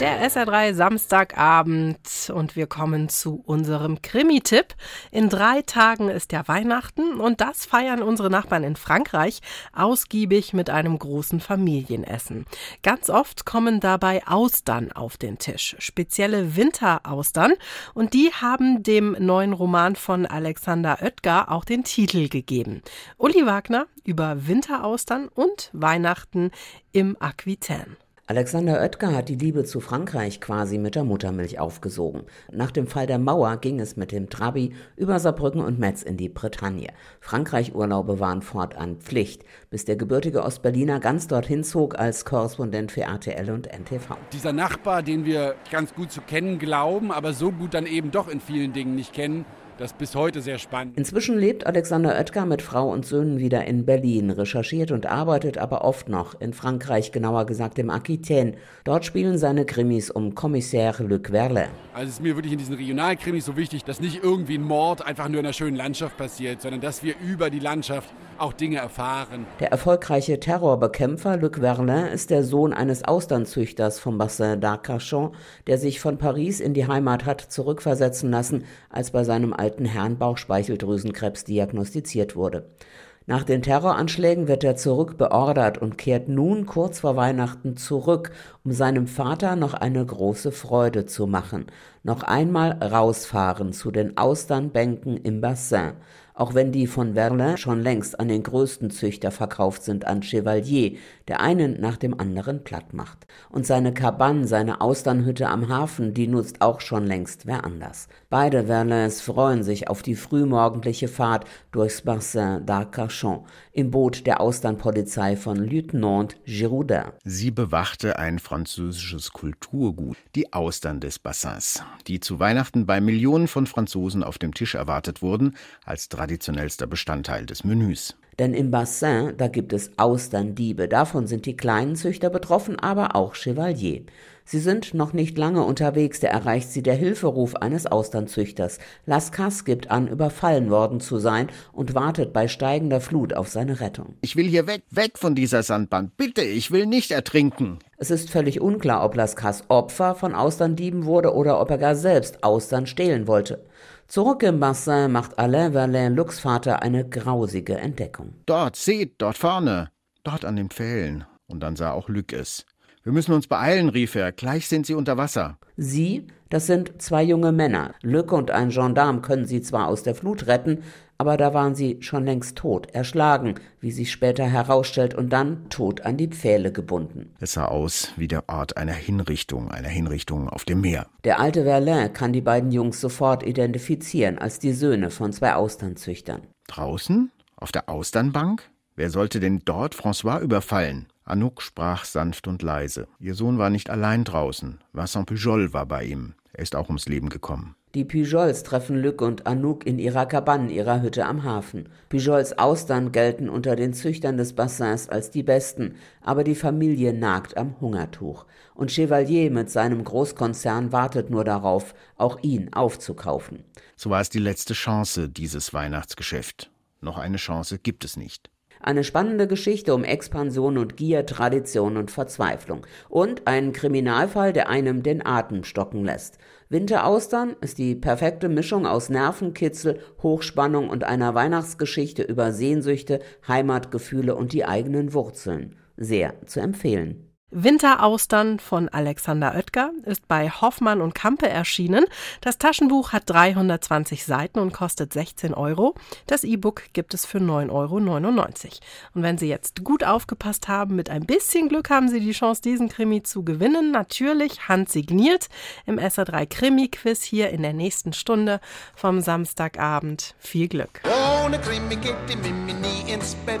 Der SR3 Samstagabend und wir kommen zu unserem Krimi-Tipp. In drei Tagen ist ja Weihnachten und das feiern unsere Nachbarn in Frankreich ausgiebig mit einem großen Familienessen. Ganz oft kommen dabei Austern auf den Tisch, spezielle Winteraustern und die haben dem neuen Roman von Alexander Oetker auch den Titel gegeben. Uli Wagner über Winteraustern und Weihnachten im Aquitaine. Alexander Oetker hat die Liebe zu Frankreich quasi mit der Muttermilch aufgesogen. Nach dem Fall der Mauer ging es mit dem Trabi über Saarbrücken und Metz in die Bretagne. Frankreich-Urlaube waren fortan Pflicht, bis der gebürtige Ostberliner ganz dorthin zog als Korrespondent für RTL und NTV. Dieser Nachbar, den wir ganz gut zu kennen glauben, aber so gut dann eben doch in vielen Dingen nicht kennen, das ist bis heute sehr spannend. Inzwischen lebt Alexander Oetker mit Frau und Söhnen wieder in Berlin, recherchiert und arbeitet aber oft noch in Frankreich, genauer gesagt im Aquitaine. Dort spielen seine Krimis um Commissaire Luc Verle. Also es ist mir wirklich in diesen Regionalkrimis so wichtig, dass nicht irgendwie ein Mord einfach nur in einer schönen Landschaft passiert, sondern dass wir über die Landschaft auch Dinge erfahren. Der erfolgreiche Terrorbekämpfer Luc Verlin ist der Sohn eines Austernzüchters vom Bassin d'Arcachon, der sich von Paris in die Heimat hat zurückversetzen lassen, als bei seinem alten Herrn Bauchspeicheldrüsenkrebs diagnostiziert wurde. Nach den Terroranschlägen wird er zurückbeordert und kehrt nun kurz vor Weihnachten zurück, um seinem Vater noch eine große Freude zu machen. Noch einmal rausfahren zu den Austernbänken im Bassin auch wenn die von Verlin schon längst an den größten Züchter verkauft sind, an Chevalier, der einen nach dem anderen platt macht. Und seine Cabane, seine Austernhütte am Hafen, die nutzt auch schon längst wer anders. Beide Verlins freuen sich auf die frühmorgendliche Fahrt durchs Bassin d'Arcachon im Boot der Austernpolizei von Lieutenant Giroudin. Sie bewachte ein französisches Kulturgut, die Austern des Bassins, die zu Weihnachten bei Millionen von Franzosen auf dem Tisch erwartet wurden, als traditionellster Bestandteil des Menüs. Denn im Bassin, da gibt es Austerndiebe. Davon sind die kleinen Züchter betroffen, aber auch Chevalier. Sie sind noch nicht lange unterwegs, da erreicht sie der Hilferuf eines Austernzüchters. Lascas gibt an, überfallen worden zu sein und wartet bei steigender Flut auf seine Rettung. Ich will hier weg, weg von dieser Sandbahn. Bitte, ich will nicht ertrinken. Es ist völlig unklar, ob Lascas Opfer von Austerndieben wurde oder ob er gar selbst Austern stehlen wollte. Zurück im Bassin macht Alain Verlain Lux Vater eine grausige Entdeckung. Dort, seht, dort vorne, dort an den Pfählen. Und dann sah auch Luc es. Wir müssen uns beeilen, rief er. Gleich sind sie unter Wasser. Sie, das sind zwei junge Männer. Luc und ein Gendarm können sie zwar aus der Flut retten, aber da waren sie schon längst tot, erschlagen, wie sich später herausstellt, und dann tot an die Pfähle gebunden. Es sah aus wie der Ort einer Hinrichtung, einer Hinrichtung auf dem Meer. Der alte Verlin kann die beiden Jungs sofort identifizieren als die Söhne von zwei Austernzüchtern. Draußen? Auf der Austernbank? Wer sollte denn dort François überfallen? Anouk sprach sanft und leise. Ihr Sohn war nicht allein draußen. Vincent Pujol war bei ihm. Er ist auch ums Leben gekommen. Die Pujols treffen Luc und Anouk in ihrer Kabane, ihrer Hütte am Hafen. Pujols Austern gelten unter den Züchtern des Bassins als die besten, aber die Familie nagt am Hungertuch. Und Chevalier mit seinem Großkonzern wartet nur darauf, auch ihn aufzukaufen. So war es die letzte Chance, dieses Weihnachtsgeschäft. Noch eine Chance gibt es nicht. Eine spannende Geschichte um Expansion und Gier, Tradition und Verzweiflung. Und einen Kriminalfall, der einem den Atem stocken lässt. Winteraustern ist die perfekte Mischung aus Nervenkitzel, Hochspannung und einer Weihnachtsgeschichte über Sehnsüchte, Heimatgefühle und die eigenen Wurzeln. Sehr zu empfehlen. Winteraustern von Alexander Oetker ist bei Hoffmann und Kampe erschienen. Das Taschenbuch hat 320 Seiten und kostet 16 Euro. Das E-Book gibt es für 9,99 Euro. Und wenn Sie jetzt gut aufgepasst haben, mit ein bisschen Glück haben Sie die Chance, diesen Krimi zu gewinnen. Natürlich handsigniert im SR3 Krimi-Quiz hier in der nächsten Stunde vom Samstagabend. Viel Glück. Ohne Krimi geht die Mimi nie ins Bett